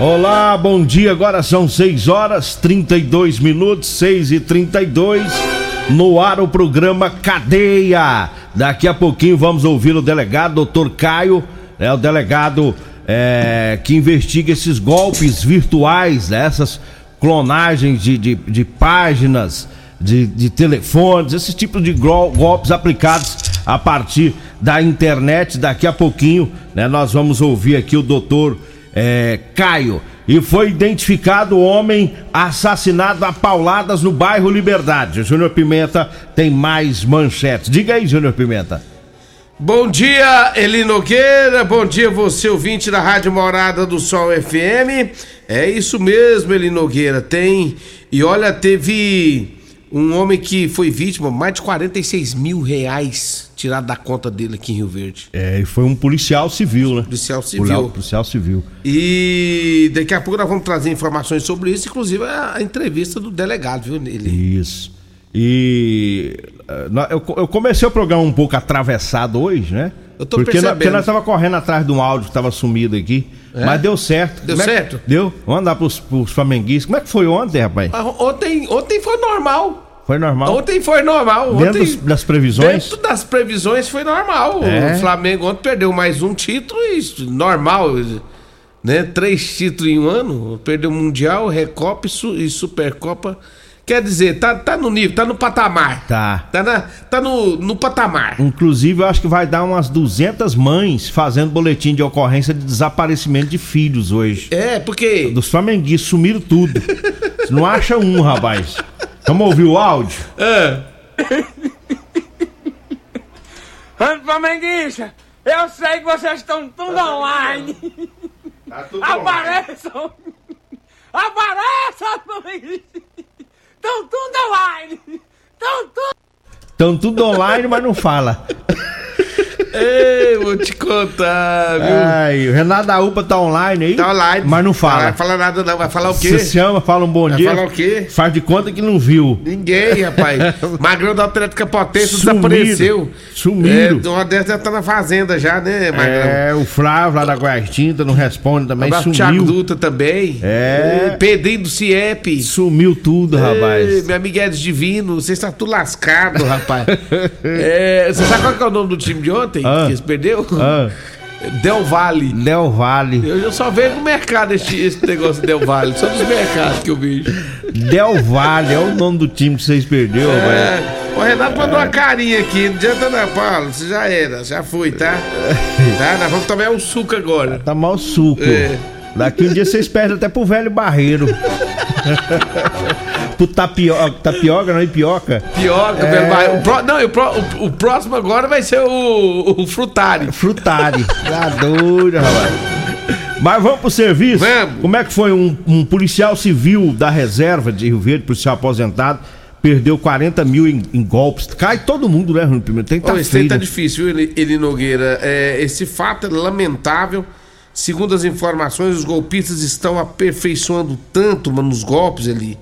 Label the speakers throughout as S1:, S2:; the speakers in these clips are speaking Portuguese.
S1: Olá, bom dia. Agora são 6 horas 32 minutos, 6 e 32 No ar o programa Cadeia. Daqui a pouquinho vamos ouvir o delegado, doutor Caio, é o delegado é, que investiga esses golpes virtuais, né, essas clonagens de, de, de páginas, de, de telefones, esse tipo de golpes aplicados a partir da internet. Daqui a pouquinho, né, nós vamos ouvir aqui o doutor é, Caio. E foi identificado o homem assassinado a pauladas no bairro Liberdade. Júnior Pimenta tem mais manchetes. Diga aí, Júnior Pimenta.
S2: Bom dia, Eli Nogueira. Bom dia, você ouvinte da Rádio Morada do Sol FM. É isso mesmo, Eli Nogueira. Tem. E olha, teve um homem que foi vítima, mais de 46 mil reais tirado da conta dele aqui em Rio Verde.
S1: É, e foi um policial civil, né?
S2: Policial civil.
S1: Policial, policial civil.
S2: E daqui a pouco nós vamos trazer informações sobre isso, inclusive a, entrevista do delegado, viu? Ele...
S1: Isso. E uh, eu, comecei o programa um pouco atravessado hoje, né?
S2: Eu tô
S1: porque
S2: percebendo.
S1: Nós, porque nós tava correndo atrás de um áudio que tava sumido aqui. É? Mas deu certo.
S2: Deu
S1: Como
S2: certo?
S1: É que, deu. Vamos andar pros, pros flamenguistas. Como é que foi ontem, rapaz?
S2: Ah, ontem, ontem foi normal.
S1: Foi normal?
S2: Ontem foi normal.
S1: Dentro
S2: ontem,
S1: das previsões?
S2: Dentro das previsões foi normal.
S1: É?
S2: O Flamengo ontem perdeu mais um título e normal. Né? Três títulos em um ano. Perdeu Mundial, Recopa e Supercopa. Quer dizer, tá, tá no nível, tá no patamar.
S1: Tá.
S2: Tá, na, tá no, no patamar.
S1: Inclusive, eu acho que vai dar umas 200 mães fazendo boletim de ocorrência de desaparecimento de filhos hoje.
S2: É, porque.
S1: Dos flamenguistas sumiram tudo. Não acha um, rapaz. Vamos ouvir o áudio?
S2: É.
S3: Ando Flamenguista, eu sei que vocês estão tudo online.
S2: Tá tudo
S3: Apareçam! Apareçam, Flamenguista! Estão tudo online! Estão tudo.
S1: Estão tudo online, mas não fala.
S2: Ei, vou te contar, viu?
S1: Ai, o Renato da UPA tá online aí.
S2: Tá online.
S1: Mas não fala.
S2: Não vai falar nada, não. Vai falar o quê?
S1: Você chama, fala um bom
S2: Vai
S1: dia.
S2: falar o quê?
S1: Faz de conta que não viu.
S2: Ninguém, rapaz. Magrão da Atlética Potência
S1: Sumiram.
S2: desapareceu.
S1: Sumiram.
S2: É, uma dessas já tá na fazenda já, né, Magrão?
S1: É, o Flávio lá da Goiás Tinta não responde também,
S2: pro Thiago
S1: sumiu.
S2: Dutra também.
S1: É.
S2: Pedrinho do CIEP.
S1: Sumiu tudo,
S2: Ei,
S1: rapaz.
S2: meu amigo Edson Divino, você está tudo lascado, rapaz. É, você sabe qual que é o nome do time de ontem?
S1: Ah.
S2: Que eles perdeu?
S1: Ah,
S2: Del Valle.
S1: Del Vale.
S2: Eu eu só vejo no mercado esse, esse negócio Del Valle. Só dos mercados que eu vejo.
S1: Del Vale é o nome do time que vocês perderam.
S2: É, o Renato mandou uma carinha aqui. Não adianta não, Paulo. Você já era, já foi, tá? Tá? Nós vamos tomar um suco agora.
S1: Tá mal suco.
S2: É.
S1: Daqui um dia vocês perdem até pro velho barreiro. pro tapioca, tapioca, não, ipioca.
S2: Pioca,
S1: É.
S2: velho. vai. O, pró- não, o, pró- o- próximo agora vai ser o, o Frutari.
S1: Frutari. Tá doido, rapaz. Mas vamos pro serviço?
S2: Vamos.
S1: Como é que foi um, um policial civil da reserva de Rio Verde, policial aposentado, perdeu 40 mil em, em golpes? Cai todo mundo, né, Rui Pimenta? Tem que tá
S2: esse trem
S1: feio.
S2: tá
S1: né?
S2: difícil, viu, Eli, Eli Nogueira? É, esse fato é lamentável. Segundo as informações, os golpistas estão aperfeiçoando tanto mano, nos golpes ali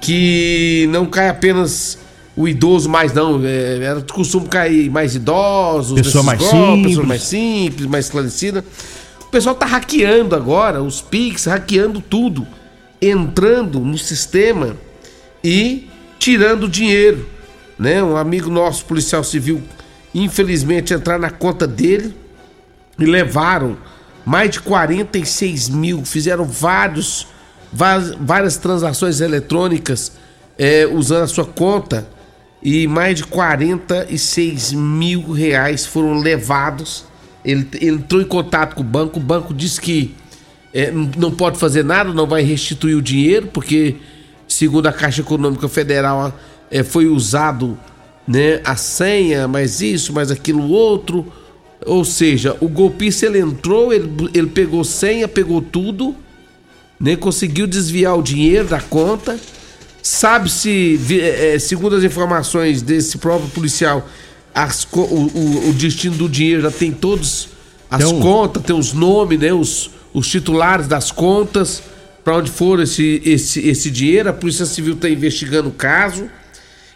S2: que não cai apenas o idoso mais não. É, era de costume cair mais idosos,
S1: Pessoa mais
S2: golpes,
S1: simples.
S2: pessoa mais simples, mais esclarecida. pessoal tá hackeando agora, os Pix, hackeando tudo, entrando no sistema e tirando dinheiro, né? Um amigo nosso, policial civil, infelizmente entrar na conta dele e levaram mais de 46 mil, fizeram vários, várias transações eletrônicas é, usando a sua conta e mais de 46 mil reais foram levados. Ele, ele entrou em contato com o banco, o banco disse que é, não pode fazer nada, não vai restituir o dinheiro, porque, segundo a Caixa Econômica Federal, é, foi usado né, a senha, mais isso, mais aquilo outro. Ou seja, o golpista ele entrou, ele, ele pegou senha, pegou tudo, né, conseguiu desviar o dinheiro da conta Sabe-se, é, segundo as informações desse próprio policial, as, o, o, o, destino do dinheiro já tem todos as um... contas, tem os nomes, né? Os, os titulares das contas, para onde for esse, esse, esse dinheiro. A Polícia Civil está investigando o caso.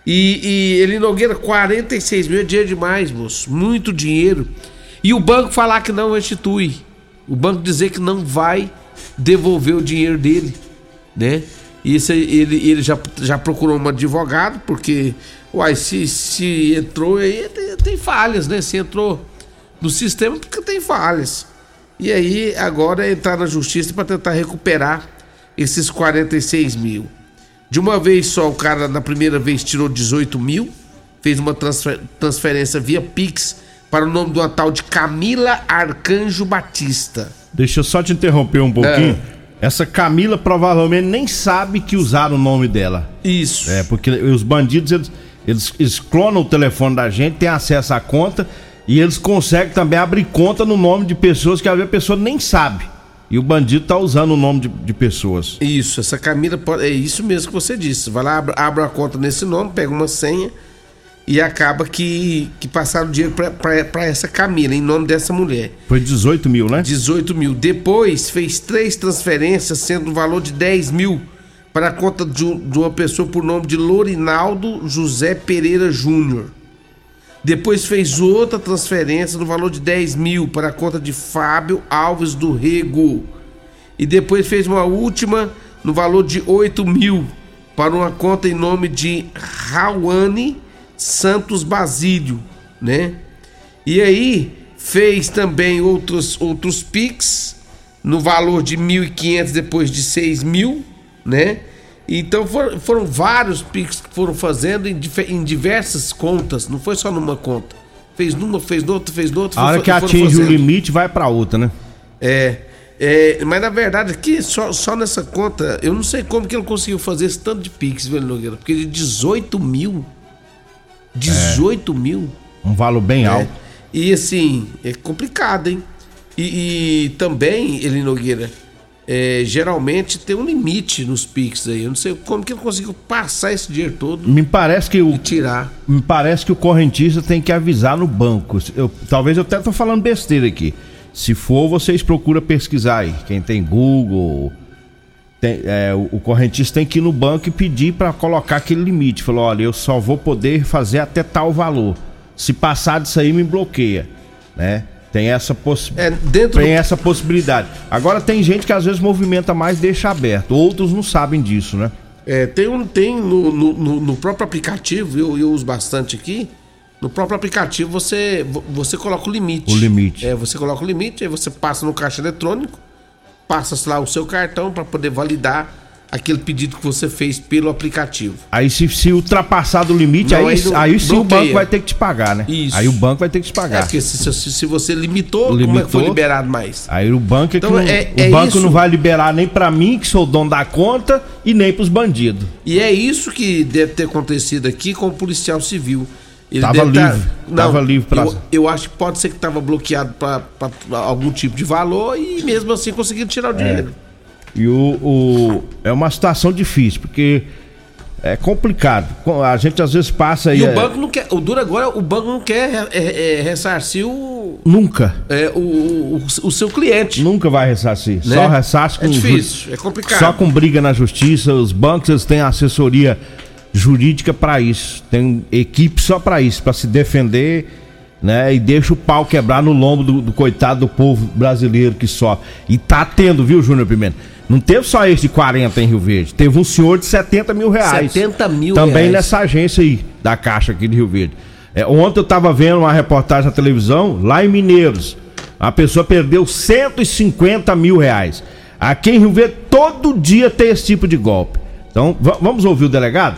S2: E, e ele Nogueira, 46 mil é dinheiro demais, moço. Muito dinheiro. E o banco falar que não restitui. O banco dizer que não vai devolver o dinheiro dele, né? Isso ele, ele já, já procurou um advogado, porque, uai, se, se entrou aí, tem, tem falhas, né? Se entrou no sistema, porque tem falhas. E aí, agora é entrar na justiça para tentar recuperar esses 46 mil. De uma vez só, o cara na primeira vez tirou 18 mil, fez uma transfer, transferência via Pix para o nome do tal de Camila Arcanjo Batista.
S1: Deixa eu só te interromper um pouquinho. É. Essa Camila provavelmente nem sabe que usaram o nome dela.
S2: Isso.
S1: É, porque os bandidos, eles, eles, eles clonam o telefone da gente, têm acesso à conta e eles conseguem também abrir conta no nome de pessoas que às vezes a pessoa nem sabe. E o bandido tá usando o nome de, de pessoas.
S2: Isso, essa Camila é isso mesmo que você disse. Vai lá, abre, abre a conta nesse nome, pega uma senha e acaba que, que passaram dinheiro para essa Camila, em nome dessa mulher.
S1: Foi 18 mil, né?
S2: 18 mil. Depois fez três transferências, sendo um valor de 10 mil para a conta de, de uma pessoa por nome de Lorinaldo José Pereira Júnior. Depois fez outra transferência no valor de 10 mil para a conta de Fábio Alves do Rego. E depois fez uma última no valor de 8 mil para uma conta em nome de Rawane Santos Basílio, né? E aí fez também outros outros Pix no valor de 1.500 depois de 6 mil, né? Então foram, foram vários Pix que foram fazendo em, em, diversas contas, não foi só numa conta. Fez numa, fez noutra, fez noutra.
S1: A hora que atinge fazendo. o limite vai para outra, né?
S2: É, é, mas na verdade aqui, só, só nessa conta, eu não sei como que ele conseguiu fazer esse tanto de Pix, velho Nogueira, porque de 18 mil 18 é. mil.
S1: Um valor bem é. alto.
S2: E assim, é complicado, hein? E, e também, Eli Nogueira, é, geralmente tem um limite nos Pix aí. Eu não sei como que ele conseguiu passar esse dinheiro todo.
S1: Me parece que o.
S2: tirar.
S1: Me parece que o correntista tem que avisar no banco. Eu, talvez eu até tô falando besteira aqui. Se for, vocês procuram pesquisar aí. Quem tem Google, tem, é, o, o, correntista tem que ir no banco e pedir para colocar aquele limite. Falou: olha, eu só vou poder fazer até tal valor. Se passar disso aí, me bloqueia. Né? Tem essa, possi é, dentro tem do... essa possibilidade. Agora, tem gente que às vezes movimenta mais deixa aberto. Outros não sabem disso, né?
S2: É, tem um, tem no, no, no, próprio aplicativo, eu, eu uso bastante aqui. No próprio aplicativo você, você coloca o limite.
S1: O limite.
S2: É, você coloca o limite, aí você passa no caixa eletrônico passa lá o seu cartão para poder validar aquele pedido que você fez pelo aplicativo.
S1: Aí se, se ultrapassar do limite, não, aí, aí, aí sim o banco vai ter que te pagar, né? Isso. Aí o banco vai ter que te pagar. É,
S2: porque se, se, se você limitou, limitou, como é que foi liberado mais?
S1: Aí o banco é então, que não, é, é o banco isso. não vai liberar nem para mim, que sou o dono da conta, e nem para os bandidos.
S2: E é isso que deve ter acontecido aqui com o policial civil.
S1: Ele tava livre. Tá... Não, tava livre pra...
S2: eu, eu acho que pode ser que tava bloqueado para algum tipo de valor e mesmo assim conseguiram tirar o é. dinheiro.
S1: É. E o, o, é uma situação difícil, porque é complicado. A gente às vezes passa
S2: e.
S1: E
S2: o é... banco não quer. O duro agora, o banco não quer é, é, ressarcir o.
S1: Nunca.
S2: É, o, o, o, seu cliente.
S1: Nunca vai ressarcir. Né? Só ressarce
S2: com. É difícil, é complicado.
S1: Só com briga na justiça. Os bancos eles têm assessoria jurídica para isso. Tem equipe só para isso, para se defender né? E deixa o pau quebrar no lombo do, do coitado do povo brasileiro que sofre. E tá tendo, viu, Júnior Pimenta? Não teve só esse de 40 em Rio Verde, teve um senhor de 70 mil reais.
S2: 70 mil
S1: Também
S2: reais.
S1: nessa agência aí, da Caixa aqui de Rio Verde. É, ontem eu tava vendo uma reportagem na televisão, lá em Mineiros. A pessoa perdeu 150 mil reais. Aqui em Rio Verde, todo dia tem esse tipo de golpe. Então, va- vamos ouvir o delegado?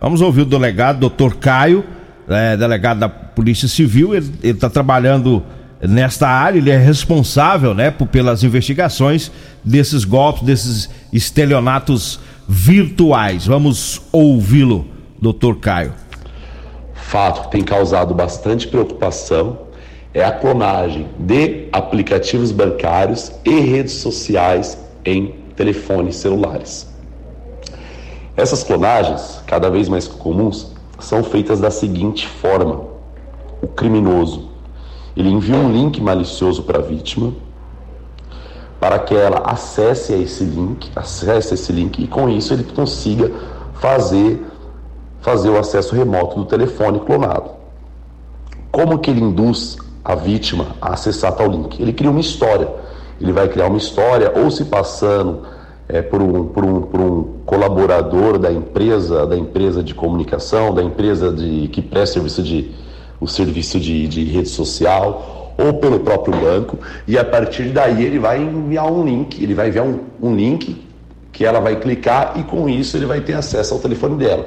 S1: Vamos ouvir o delegado, doutor Caio, é, delegado da Polícia Civil. Ele está trabalhando nesta área, ele é responsável né, por, pelas investigações desses golpes, desses estelionatos virtuais. Vamos ouvi-lo, doutor Caio.
S4: fato que tem causado bastante preocupação é a clonagem de aplicativos bancários e redes sociais em telefones celulares. Essas clonagens, cada vez mais comuns, são feitas da seguinte forma: o criminoso ele envia um link malicioso para a vítima para que ela acesse esse link, acesse esse link e com isso ele consiga fazer fazer o acesso remoto do telefone clonado. Como que ele induz a vítima a acessar tal link? Ele cria uma história. Ele vai criar uma história ou se passando é, por, um, por, um, por um colaborador da empresa, da empresa de comunicação, da empresa de, que presta serviço de, o serviço de, de rede social ou pelo próprio banco e a partir daí ele vai enviar um link, ele vai enviar um, um link que ela vai clicar e com isso ele vai ter acesso ao telefone dela.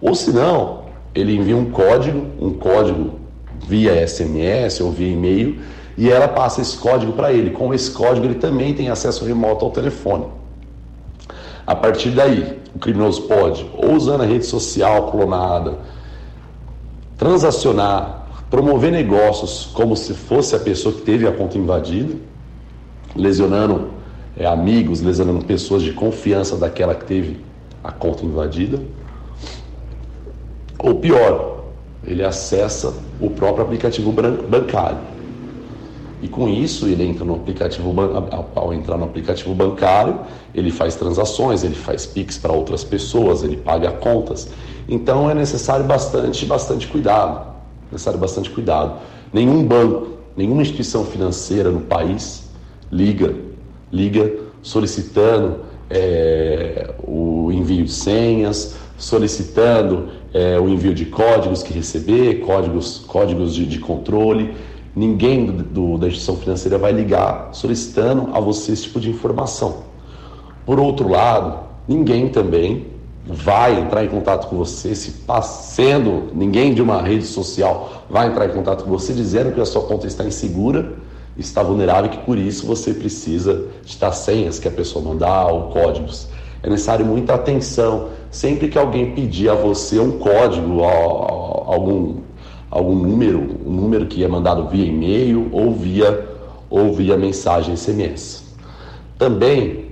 S4: Ou se não, ele envia um código, um código via SMS ou via e-mail, e ela passa esse código para ele. Com esse código ele também tem acesso remoto ao telefone. A partir daí, o criminoso pode, ou usando a rede social clonada, transacionar, promover negócios como se fosse a pessoa que teve a conta invadida, lesionando é, amigos, lesionando pessoas de confiança daquela que teve a conta invadida. Ou pior, ele acessa o próprio aplicativo bancário. E com isso, ele entra no aplicativo ao entrar no aplicativo bancário, ele faz transações, ele faz Pix para outras pessoas, ele paga contas. Então é necessário bastante, bastante cuidado. Necessário bastante cuidado. Nenhum banco, nenhuma instituição financeira no país liga, liga solicitando é, o envio de senhas, solicitando é, o envio de códigos que receber, códigos, códigos de, de controle. Ninguém do, do- da instituição financeira vai ligar solicitando a você esse tipo de informação. Por outro lado, ninguém também vai entrar em contato com você se passando, ninguém de uma rede social vai entrar em contato com você dizendo que a sua conta está insegura, está vulnerável e que por isso você precisa estar senhas que a pessoa mandar ou códigos. É necessário muita atenção. Sempre que alguém pedir a você um código, algum, algum número, um número que é mandado via e-mail ou via, ou via mensagem SMS. Também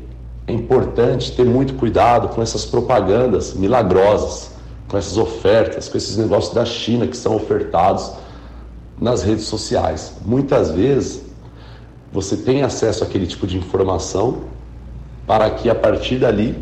S4: é importante ter muito cuidado com essas propagandas milagrosas, com essas ofertas, com esses negócios da China que são ofertados nas redes sociais. Muitas vezes você tem acesso àquele tipo de informação para que a partir dali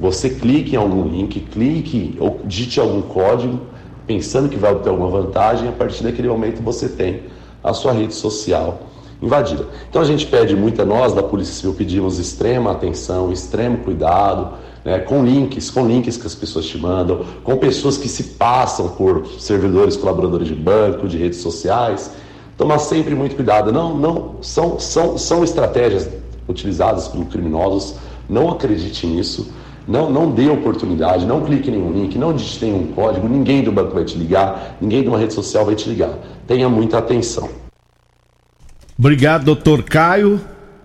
S4: você clique em algum link, clique ou digite algum código, pensando que vai obter alguma vantagem, a partir daquele momento você tem a sua rede social invadida. Então a gente pede muito a nós da Polícia Civil, pedimos extrema atenção, extremo cuidado, né, com links, com links que as pessoas te mandam, com pessoas que se passam por servidores, colaboradores de banco, de redes sociais. Tomar sempre muito cuidado. Não, não, são, são, são estratégias utilizadas por criminosos. Não acredite nisso. Não, não dê oportunidade, não clique em nenhum link, não digite nenhum código, ninguém do banco vai te ligar, ninguém de uma rede social vai te ligar. Tenha muita atenção.
S1: Obrigado, doutor Caio.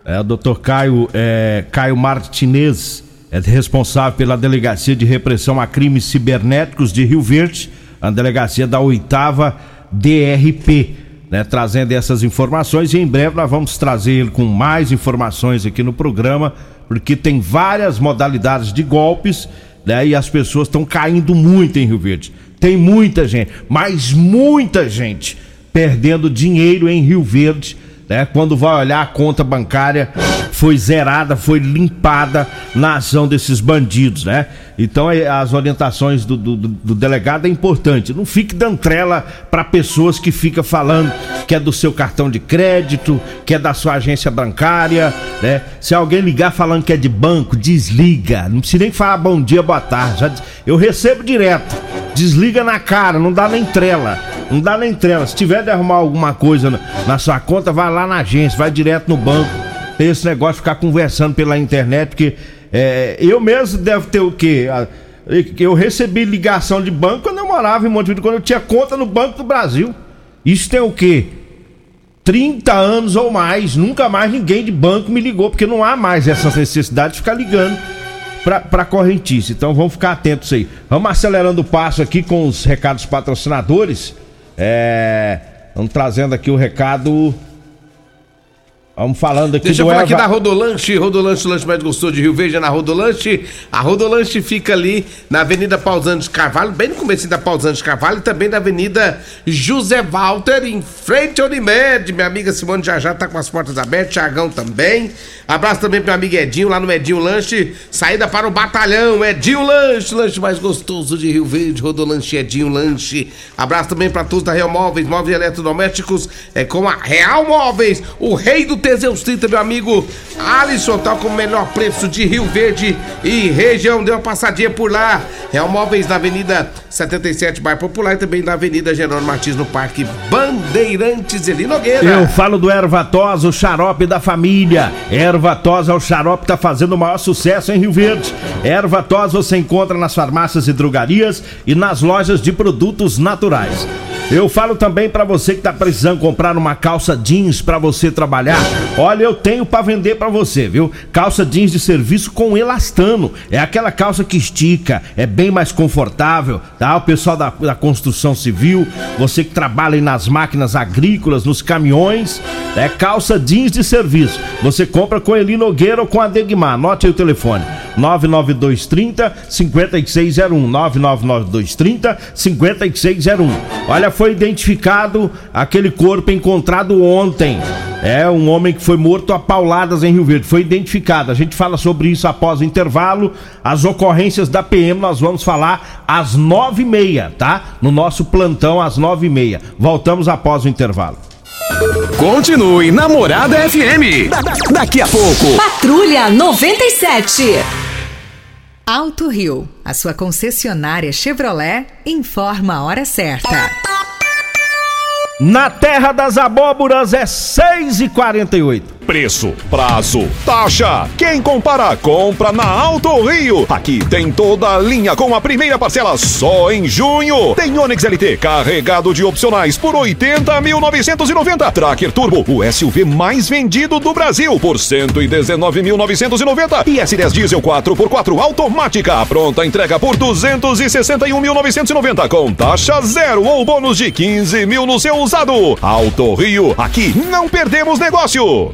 S1: É, o doutor Caio, é, Caio Martinez, é responsável pela Delegacia de Repressão a Crimes Cibernéticos de Rio Verde, a delegacia da oitava DRP, né, trazendo essas informações e em breve nós vamos trazer ele com mais informações aqui no programa, porque tem várias modalidades de golpes, né, e as pessoas estão caindo muito em Rio Verde. Tem muita gente, mas muita gente perdendo dinheiro em Rio Verde né? Quando vai olhar a conta bancária foi zerada, foi limpada na ação desses bandidos, né? Então é, as orientações do, do, do delegado é importante. Não fique dando trela para pessoas que ficam falando que é do seu cartão de crédito, que é da sua agência bancária, né? Se alguém ligar falando que é de banco, desliga. Não precisa nem falar bom dia, boa tarde. Já, eu recebo direto. Desliga na cara, não dá nem trela. Não dá nem trela. Se tiver de arrumar alguma coisa na, na sua conta, vai lá na agência, vai direto no banco. Tem esse negócio de ficar conversando pela internet, porque é, eu mesmo devo ter o quê? Eu recebi ligação de banco quando eu morava em Montevideo, quando eu tinha conta no Banco do Brasil. Isso tem o quê? 30 anos ou mais. Nunca mais ninguém de banco me ligou, porque não há mais essa necessidade de ficar ligando para correntista. Então vamos ficar atentos aí. Vamos acelerando o passo aqui com os recados patrocinadores. É, vamos trazendo aqui o recado Vamos falando aqui
S2: Deixa eu falar Eva... aqui da Rodolanche, Rodolanche, o lanche mais gostoso de Rio Verde, é na Rodolanche. A Rodolanche fica ali na Avenida Pausantes Carvalho, bem no começo da Pausantes Carvalho, e também na Avenida José Walter, em frente ao Unimed. Minha amiga Simone já já tá com as portas abertas, Tiagão também. Abraço também pro meu amigo Edinho, lá no Edinho Lanche, saída para o batalhão, Edinho Lanche, lanche mais gostoso de Rio Verde, Rodolanche Edinho Lanche. Abraço também para todos da Real Móveis, móveis eletrodomésticos, é com a Real Móveis, o rei do Teseus 30, meu amigo Alisson, tá com o melhor preço de Rio Verde e região. Deu uma passadinha por lá. Real Móveis na Avenida 77, Bairro Popular e também na Avenida Jerônimo Martins, no Parque Bandeirantes Eli Nogueira.
S1: Eu falo do Ervatos, o xarope da família. Ervatos é o xarope tá fazendo o maior sucesso em Rio Verde. Ervatos você encontra nas farmácias e drogarias e nas lojas de produtos naturais. Eu falo também para você que tá precisando comprar uma calça jeans para você trabalhar. Olha, eu tenho para vender para você, viu? Calça jeans de serviço com elastano. É aquela calça que estica, é bem mais confortável, tá? O pessoal da, da construção civil, você que trabalha nas máquinas agrícolas, nos caminhões, é calça jeans de serviço. Você compra com Eli Nogueira ou com a Degmar. Anote aí o telefone. 99230 5601 99930 5601. Olha, foi identificado aquele corpo encontrado ontem. É um homem que foi morto a pauladas em Rio Verde. Foi identificado. A gente fala sobre isso após o intervalo. As ocorrências da PM nós vamos falar às nove e meia, tá? No nosso plantão às nove e meia. Voltamos após o intervalo.
S5: Continue Namorada FM. Da daqui a pouco.
S6: Patrulha 97. Alto Rio, a sua concessionária Chevrolet, informa a hora certa.
S1: Na terra das abóboras é 6 e 48
S7: Preço, prazo, taxa. Quem compara, compra na Alto Rio. Aqui tem toda a linha com a primeira parcela só em junho. Tem Onix LT carregado de opcionais por 80.990. Tracker Turbo, o SUV mais vendido do Brasil por 119.990. E S10 Diesel 4x4 automática, pronta entrega por 261.990 com taxa zero ou bônus de 15 mil no seu usado. Alto Rio, aqui não perdemos negócio.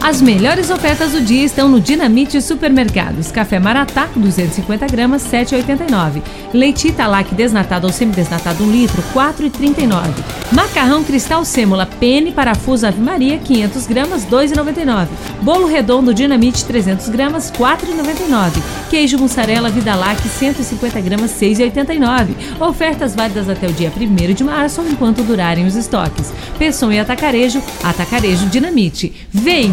S8: As melhores ofertas do dia estão no Dinamite Supermercados. Café Maratá, 250 gramas, 7,89. Leite Italac desnatado ou semidesnatado 1 litro, 4,39. Macarrão Cristal Sêmula, pene parafuso Ave Maria, 500 gramas, 2,99. Bolo redondo Dinamite, 300 gramas, 4,99. Queijo mussarela Vidalac, 150 gramas, 6,89. Ofertas válidas até o dia 1 de março enquanto durarem os estoques. Pessoa e Atacarejo, Atacarejo Dinamite. Vem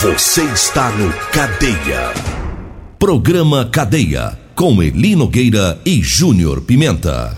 S9: Você está no Cadeia. Programa Cadeia, com Eli Nogueira e Júnior Pimenta.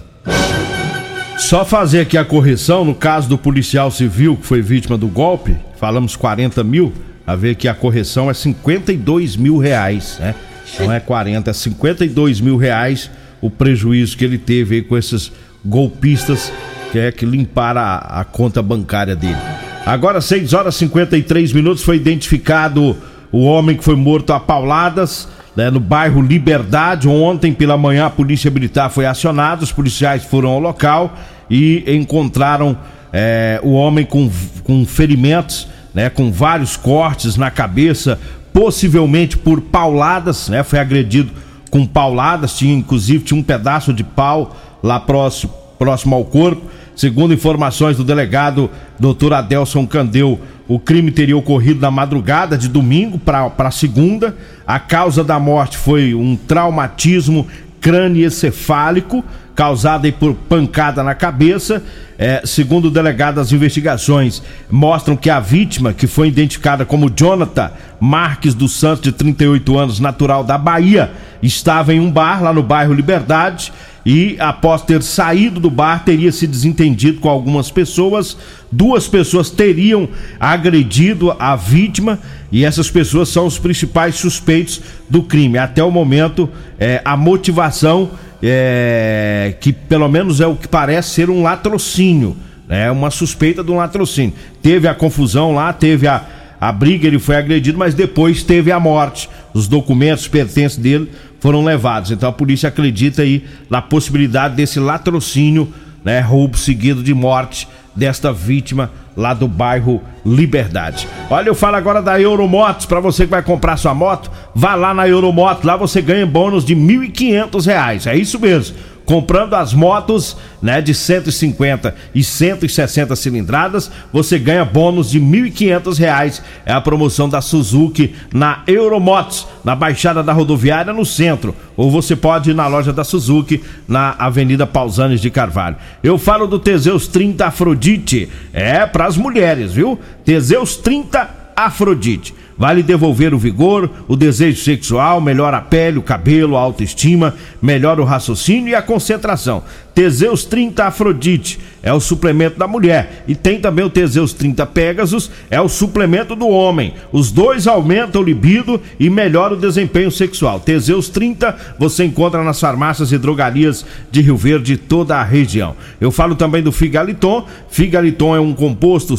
S1: Só fazer aqui a correção no caso do policial civil que foi vítima do golpe, falamos 40 mil, a ver que a correção é 52 mil reais, né? Não é 40, é 52 mil reais o prejuízo que ele teve aí com esses golpistas que é que limparam a, a conta bancária dele. Agora, 6 horas e 53 minutos, foi identificado o homem que foi morto a pauladas né, no bairro Liberdade. Ontem pela manhã, a Polícia Militar foi acionada, os policiais foram ao local e encontraram é, o homem com, com ferimentos, né, com vários cortes na cabeça, possivelmente por pauladas, né, foi agredido com pauladas, tinha inclusive tinha um pedaço de pau lá próximo, próximo ao corpo. Segundo informações do delegado Dr. Adelson Candeu, o crime teria ocorrido na madrugada de domingo para segunda. A causa da morte foi um traumatismo crânioencefálico causado por pancada na cabeça. É, segundo o delegado, as investigações mostram que a vítima, que foi identificada como Jonathan Marques dos Santos, de 38 anos, natural da Bahia, estava em um bar lá no bairro Liberdade e após ter saído do bar teria se desentendido com algumas pessoas. Duas pessoas teriam agredido a vítima e essas pessoas são os principais suspeitos do crime. Até o momento, é, a motivação é, que pelo menos é o que parece ser um latrocínio, é uma suspeita de um latrocínio. Teve a confusão lá, teve a, a briga, ele foi agredido, mas depois teve a morte. Os documentos pertences dele foram levados. Então a polícia acredita aí na possibilidade desse latrocínio, né, roubo seguido de morte desta vítima lá do bairro Liberdade. Olha, eu falo agora da Euromotos, para você que vai comprar sua moto, vá lá na Euromotos, lá você ganha bônus de R$ 1.500, é isso mesmo comprando as motos, né, de 150 e 160 cilindradas, você ganha bônus de R$ 1.500. É a promoção da Suzuki na Euromotos, na Baixada da Rodoviária, no centro. Ou você pode ir na loja da Suzuki, na Avenida Pausanes de Carvalho. Eu falo do Teseus 30 Afrodite. É para as mulheres, viu? Teseus 30 Afrodite. Vale devolver o vigor, o desejo sexual, melhora a pele, o cabelo, a autoestima, melhora o raciocínio e a concentração. Teseus 30 Afrodite é o suplemento da mulher. E tem também o Teseus 30 Pegasus, é o suplemento do homem. Os dois aumentam o libido e melhoram o desempenho sexual. Teseus 30 você encontra nas farmácias e drogarias de Rio Verde toda a região. Eu falo também do Figaliton. Figaliton é um composto,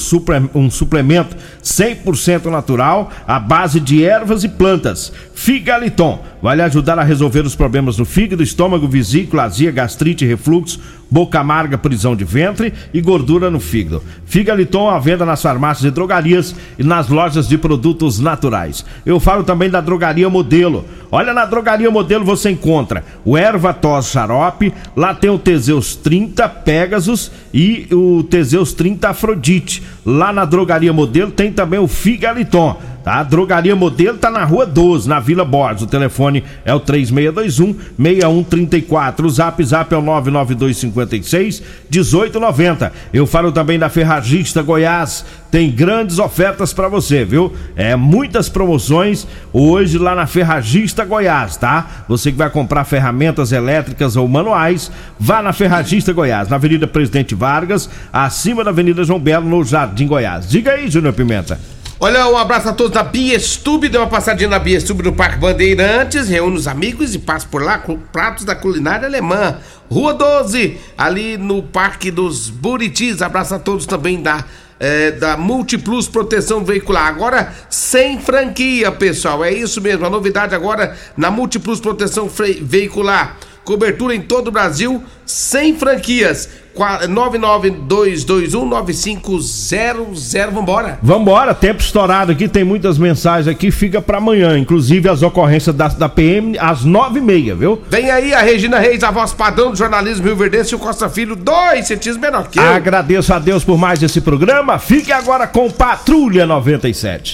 S1: um suplemento 100% natural, à base de ervas e plantas. Figaliton vai lhe ajudar a resolver os problemas no fígado, estômago, vesícula, azia, gastrite, refluxo, boots boca amarga, prisão de ventre e gordura no fígado. Figaliton à venda nas farmácias e drogarias e nas lojas de produtos naturais. Eu falo também da Drogaria Modelo. Olha, na Drogaria Modelo você encontra o Erva Tos Xarope, lá tem o Teseus 30 Pegasus e o Teseus 30 Afrodite. Lá na Drogaria Modelo tem também o Figaliton. Tá? A Drogaria Modelo tá na Rua 12, na Vila Borges. O telefone é o 3621 6134. O Zap Zap é o 99256 1890. Eu falo também da Ferragista Goiás. Tem grandes ofertas para você, viu? É muitas promoções hoje lá na Ferragista Goiás, tá? Você que vai comprar ferramentas elétricas ou manuais, vá na Ferragista Goiás, na Avenida Presidente Vargas, acima da Avenida João Belo, no Jardim Goiás. Diga aí, Júnior Pimenta.
S2: Olha, um abraço a todos da Biestube, deu uma passadinha na Biestube no Parque Bandeirantes, reúne os amigos e passa por lá com pratos da culinária alemã. Rua 12, ali no Parque dos Buritis. Abraço a todos também da é, da Multiplus Proteção Veicular. Agora sem franquia, pessoal. É isso mesmo. A novidade agora na Multiplus Proteção Veicular. Cobertura em todo o Brasil, sem franquias. 992219500. Vambora.
S1: Vambora, tempo estourado aqui, tem muitas mensagens aqui, fica para amanhã. Inclusive as ocorrências da, da PM às nove e meia, viu?
S2: Vem aí a Regina Reis, a voz padrão do jornalismo Rio Verdense e o Costa Filho, dois centímetros menor que eu.
S1: Agradeço a Deus por mais esse programa. Fique agora com Patrulha 97.